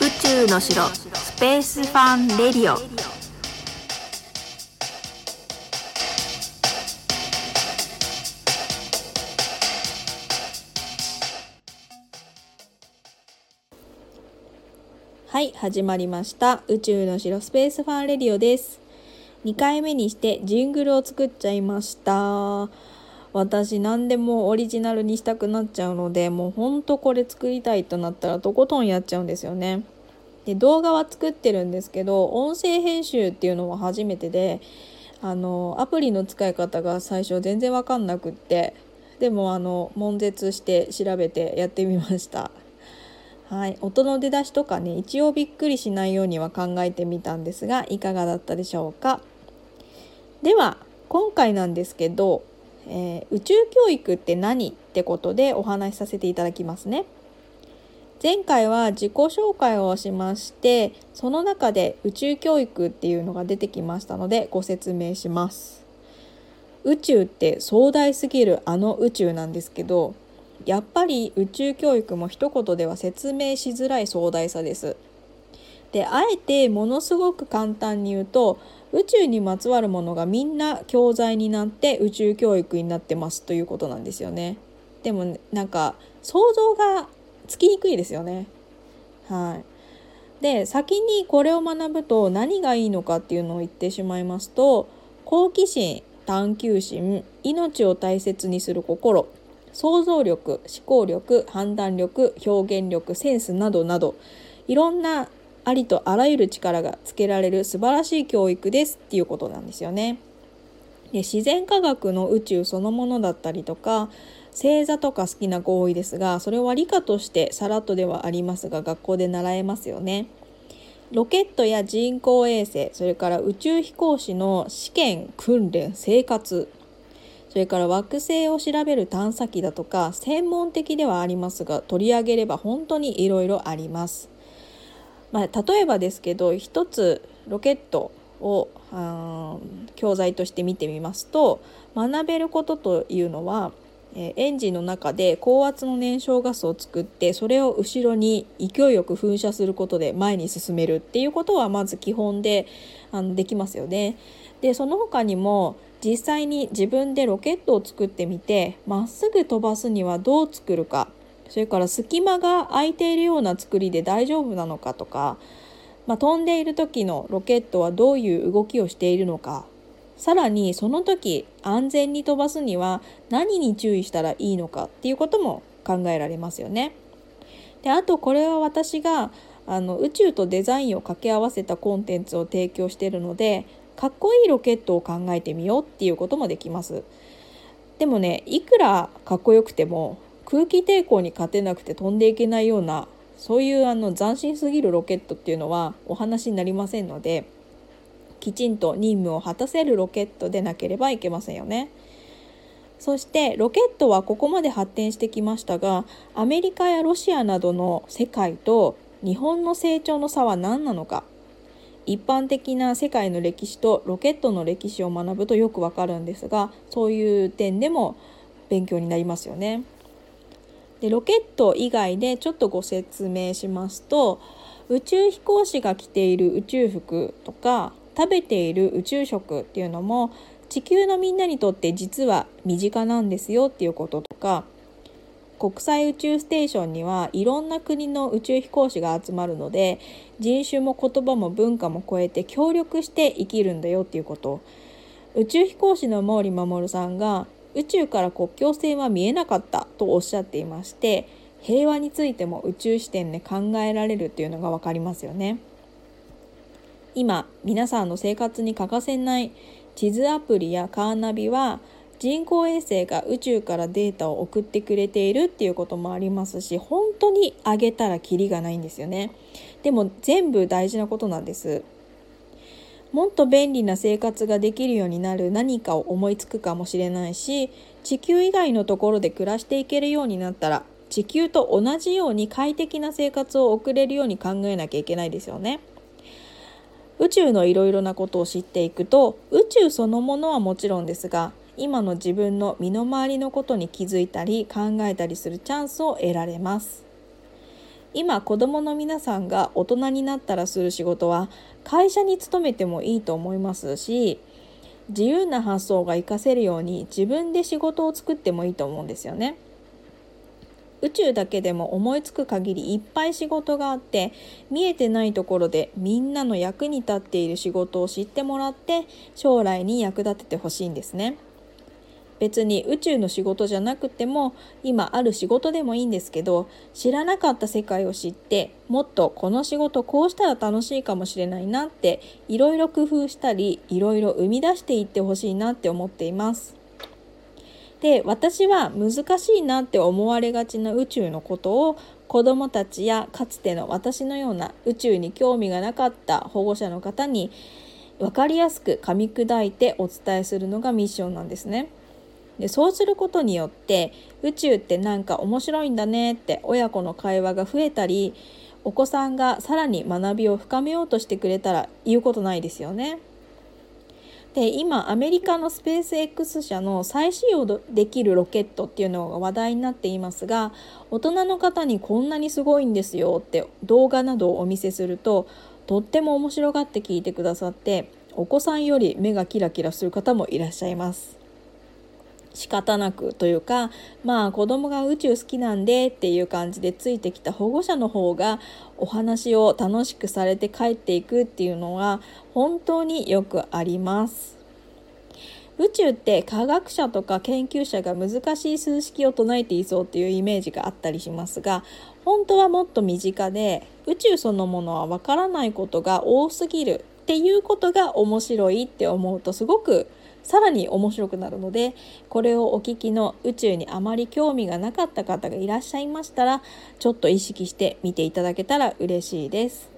宇宙の城スペースファンレディオ。はい始まりました。宇宙の城スペースファンレディオです。2回目にしてジングルを作っちゃいました。私何でもオリジナルにしたくなっちゃうのでもうほんとこれ作りたいとなったらとことんやっちゃうんですよね。で動画は作ってるんですけど音声編集っていうのは初めてであのアプリの使い方が最初全然わかんなくってでもあの悶絶して調べてやってみました。はい、音の出だしとかね一応びっくりしないようには考えてみたんですがいかがだったでしょうか。では今回なんですけど、えー、宇宙教育って何ってことでお話しさせていただきますね。前回は自己紹介をしましてその中で宇宙教育っていうのが出てきましたのでご説明します。宇宙って壮大すぎるあの宇宙なんですけどやっぱり宇宙教育も一言では説明しづらい壮大さです。であえてものすごく簡単に言うと宇宙にまつわるものがみんな教材になって宇宙教育になってますということなんですよね。でもなんか想像がつきにくいですよね。はい。で先にこれを学ぶと何がいいのかっていうのを言ってしまいますと好奇心探求心命を大切にする心想像力思考力判断力表現力センスなどなどいろんなありとあらゆる力がつけられる素晴らしい教育ですっていうことなんですよね。で自然科学の宇宙そのものだったりとか星座とか好きな子多いですがそれは理科としてさらっとではありますが学校で習えますよね。ロケットや人工衛星それから宇宙飛行士の試験訓練生活それから惑星を調べる探査機だとか専門的ではありますが取り上げれば本当にいろいろあります。まあ、例えばですけど一つロケットを教材として見てみますと学べることというのはエンジンの中で高圧の燃焼ガスを作ってそれを後ろに勢いよく噴射することで前に進めるっていうことはまず基本であのできますよね。でその他にも実際に自分でロケットを作ってみてまっすぐ飛ばすにはどう作るかそれから隙間が空いているような作りで大丈夫なのかとか、まあ、飛んでいる時のロケットはどういう動きをしているのかさらにその時安全に飛ばすには何に注意したらいいのかっていうことも考えられますよね。であとこれは私があの宇宙とデザインを掛け合わせたコンテンツを提供しているのでかっこいいロケットを考えてみようっていうこともできます。でもねいくらかっこよくても空気抵抗に勝てなくて飛んでいけないようなそういうあの斬新すぎるロケットっていうのはお話になりませんのできちんと任務を果たせるロケットでなければいけませんよね。そしてロケットはここまで発展してきましたがアメリカやロシアなどの世界と日本の成長の差は何なのか一般的な世界の歴史とロケットの歴史を学ぶとよくわかるんですがそういう点でも勉強になりますよね。でロケット以外でちょっとご説明しますと宇宙飛行士が着ている宇宙服とか食べている宇宙食っていうのも地球のみんなにとって実は身近なんですよっていうこととか国際宇宙ステーションにはいろんな国の宇宙飛行士が集まるので人種も言葉も文化も超えて協力して生きるんだよっていうこと。宇宙飛行士の毛利守さんが宇宙から国境線は見えなかったとおっしゃっていまして平和についても宇宙視点で考えられるっていうのが分かりますよね。今皆さんの生活に欠かせない地図アプリやカーナビは人工衛星が宇宙からデータを送ってくれているっていうこともありますし本当に上げたらキリがないんですよねでも全部大事なことなんですもっと便利な生活ができるようになる何かを思いつくかもしれないし地球以外のところで暮らしていけるようになったら地球と同じように快適な生活を送れるように考えなきゃいけないですよね。宇宙のいろいろなことを知っていくと宇宙そのものはもちろんですが今の自分の身の回りのことに気づいたり考えたりするチャンスを得られます今子どもの皆さんが大人になったらする仕事は会社に勤めてもいいと思いますし自由な発想が活かせるように自分で仕事を作ってもいいと思うんですよね。宇宙だけでも思いつく限りいっぱい仕事があって見えてないところでみんなの役に立っている仕事を知ってもらって将来に役立ててほしいんですね。別に宇宙の仕事じゃなくても今ある仕事でもいいんですけど知らなかった世界を知ってもっとこの仕事こうしたら楽しいかもしれないなっていろいろ工夫したりいろいろ生み出していってほしいなって思っています。で私は難しいなって思われがちな宇宙のことを子どもたちやかつての私のような宇宙に興味がなかった保護者の方に分かりやすく噛み砕いてお伝えするのがミッションなんですね。でそうすることによって宇宙ってなんか面白いんだねって親子の会話が増えたりお子さんがさらに学びを深めようとしてくれたら言うことないですよね。で今アメリカのスペース X 社の再使用できるロケットっていうのが話題になっていますが大人の方にこんなにすごいんですよって動画などをお見せするととっても面白がって聞いてくださってお子さんより目がキラキラする方もいらっしゃいます。仕方なくというかまあ子供が宇宙好きなんでっていう感じでついてきた保護者の方がお話を楽しくされて帰っていくっていうのは本当によくあります。宇宙って科学者とか研究者が難しい数式を唱えていそうっていうイメージがあったりしますが本当はもっと身近で宇宙そのものはわからないことが多すぎるっていうことが面白いって思うとすごくさらに面白くなるのでこれをお聞きの宇宙にあまり興味がなかった方がいらっしゃいましたらちょっと意識して見ていただけたら嬉しいです。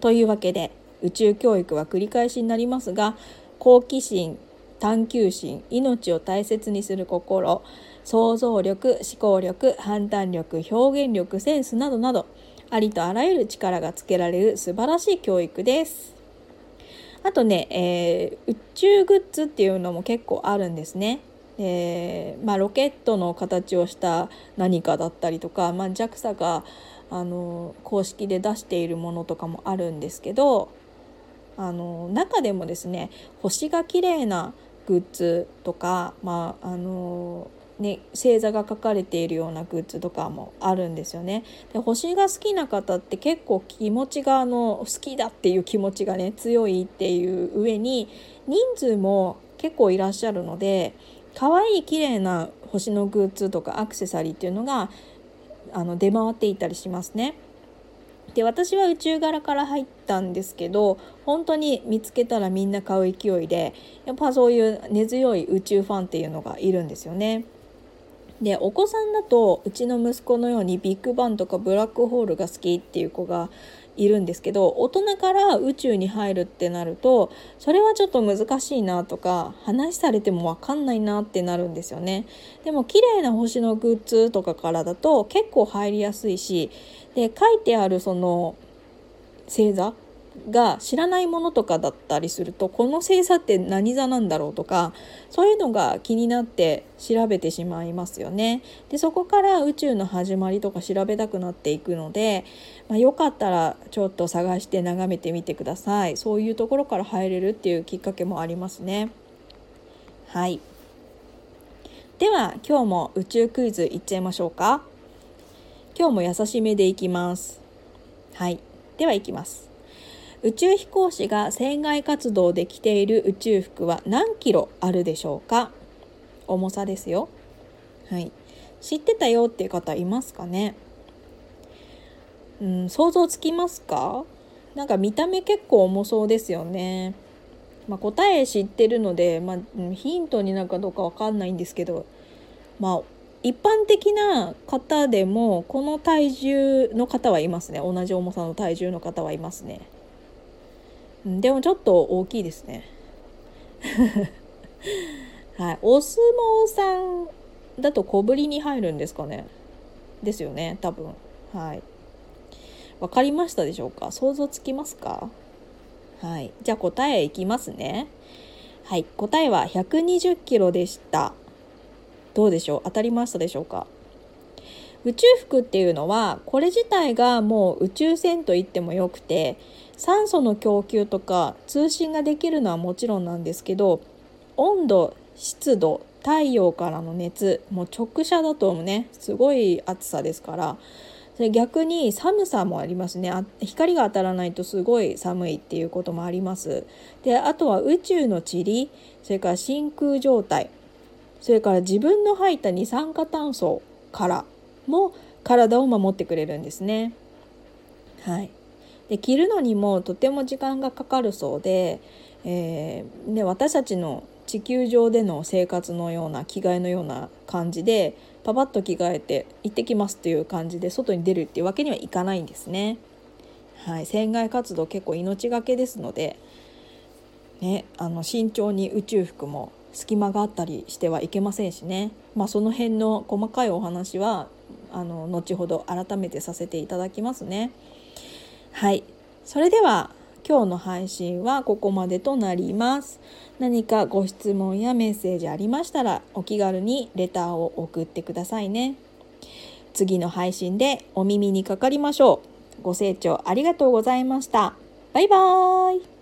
というわけで宇宙教育は繰り返しになりますが好奇心探求心命を大切にする心想像力思考力判断力表現力センスなどなどありとあらゆる力がつけられる素晴らしい教育です。あとね、えー、宇宙グッズっていうのも結構あるんですね。えー、まあ、ロケットの形をした何かだったりとか、まあ、JAXA があの公式で出しているものとかもあるんですけどあの中でもですね星が綺麗なグッズとか、まああのね、星座が書かれているようなグッズとかもあるんですよね。で星が好きな方って結構気持ちがあの好きだっていう気持ちがね強いっていう上に人数も結構いらっしゃるので可愛い綺麗な星のグッズとかアクセサリーっていうのがあの出回っていたりしますね。で私は宇宙柄から入ったんですけど本当に見つけたらみんな買う勢いでやっぱそういう根強い宇宙ファンっていうのがいるんですよね。でお子さんだとうちの息子のようにビッグバンとかブラックホールが好きっていう子がいるんですけど大人から宇宙に入るってなるとそれはちょっと難しいなとか話されても分かんないなってなるんですよね。でも綺麗な星のグッズとかからだと結構入りやすいしで書いてあるその星座が知らないものとかだったりするとこの星座って何座なんだろうとかそういうのが気になって調べてしまいますよね。でそこから宇宙の始まりとか調べたくなっていくので、まあ、よかったらちょっと探して眺めてみてください。そういうところから入れるっていうきっかけもありますね。はいでは今日も宇宙クイズいっちゃいましょうか今日も優しめでいきますはいではいきます宇宙飛行士が船外活動で着ている宇宙服は何キロあるでしょうか？重さですよ。はい。知ってたよっていう方いますかね？うん想像つきますか？なんか見た目結構重そうですよね。まあ、答え知ってるので、まあ、ヒントになるかどうかわかんないんですけどまあ一般的な方でもこの体重の方はいますね。同じ重さの体重の方はいますね。でもちょっと大きいですね。はい。お相撲さんだと小ぶりに入るんですかね。ですよね多分。はい。わかりましたでしょうか？想像つきますか？はい。じゃあ答えいきますね。はい。答えは120キロでした。どうでしょう？当たりましたでしょうか？宇宙服っていうのはこれ自体がもう宇宙船と言ってもよくて酸素の供給とか通信ができるのはもちろんなんですけど温度湿度太陽からの熱もう直射だとね。すごい暑さですから。それ逆に寒さもありますね。あ光が当たらないとすごい寒いっていうこともあります。であとは宇宙の塵それから真空状態それから自分の吐いた二酸化炭素からも体を守ってくれるんですね。はい、で着るのにもとても時間がかかるそうで,、えー、で私たちの地球上での生活のような着替えのような感じでパパッと着替えて行ってきますっていう感じで外に出るっていうわけにはいかないんですね。はい、船外活動結構命がけですので、ね、あの慎重に宇宙服も隙間があったりしてはいけませんしね、まあ、その辺の細かいお話はあの後ほど改めてさせていただきますね。はいそれでは今日の配信はここまでとなります。何かご質問やメッセージありましたらお気軽にレターを送ってくださいね。次の配信でお耳にかかりましょう。ご清聴ありがとうございました。バイバーイ